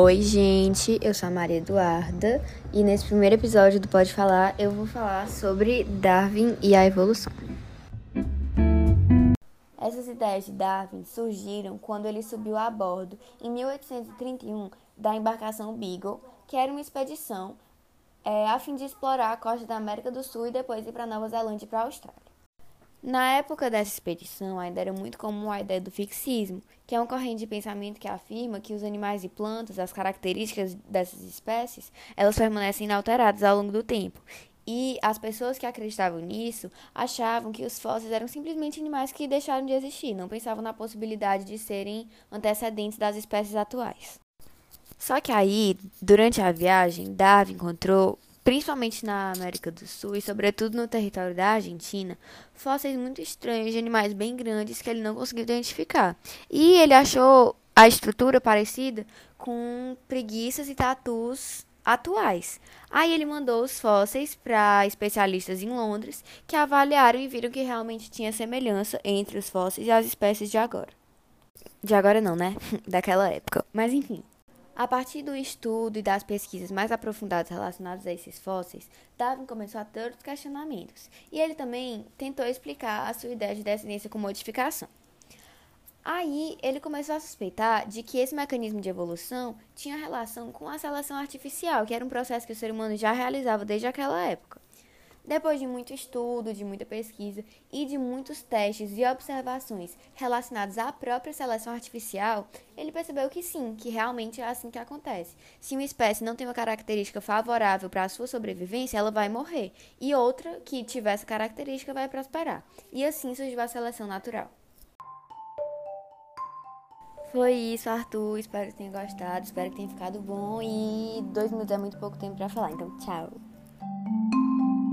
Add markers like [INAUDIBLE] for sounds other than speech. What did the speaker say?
Oi, gente, eu sou a Maria Eduarda e nesse primeiro episódio do Pode Falar eu vou falar sobre Darwin e a evolução. Essas ideias de Darwin surgiram quando ele subiu a bordo, em 1831, da embarcação Beagle, que era uma expedição é, a fim de explorar a costa da América do Sul e depois ir para Nova Zelândia e para a Austrália. Na época dessa expedição, ainda era muito comum a ideia do fixismo, que é uma corrente de pensamento que afirma que os animais e plantas, as características dessas espécies, elas permanecem inalteradas ao longo do tempo. E as pessoas que acreditavam nisso achavam que os fósseis eram simplesmente animais que deixaram de existir, não pensavam na possibilidade de serem antecedentes das espécies atuais. Só que aí, durante a viagem, Darwin encontrou principalmente na América do Sul e sobretudo no território da Argentina, fósseis muito estranhos de animais bem grandes que ele não conseguiu identificar. E ele achou a estrutura parecida com preguiças e tatus atuais. Aí ele mandou os fósseis para especialistas em Londres, que avaliaram e viram que realmente tinha semelhança entre os fósseis e as espécies de agora. De agora não, né? [LAUGHS] Daquela época. Mas enfim. A partir do estudo e das pesquisas mais aprofundadas relacionadas a esses fósseis, Darwin começou a ter outros questionamentos, e ele também tentou explicar a sua ideia de descendência com modificação. Aí ele começou a suspeitar de que esse mecanismo de evolução tinha relação com a seleção artificial, que era um processo que o ser humano já realizava desde aquela época. Depois de muito estudo, de muita pesquisa e de muitos testes e observações relacionados à própria seleção artificial, ele percebeu que sim, que realmente é assim que acontece. Se uma espécie não tem uma característica favorável para a sua sobrevivência, ela vai morrer, e outra que tiver essa característica vai prosperar. E assim surgiu a seleção natural. Foi isso, Arthur. Espero que tenha gostado, espero que tenha ficado bom. E dois minutos é muito pouco tempo para falar, então tchau.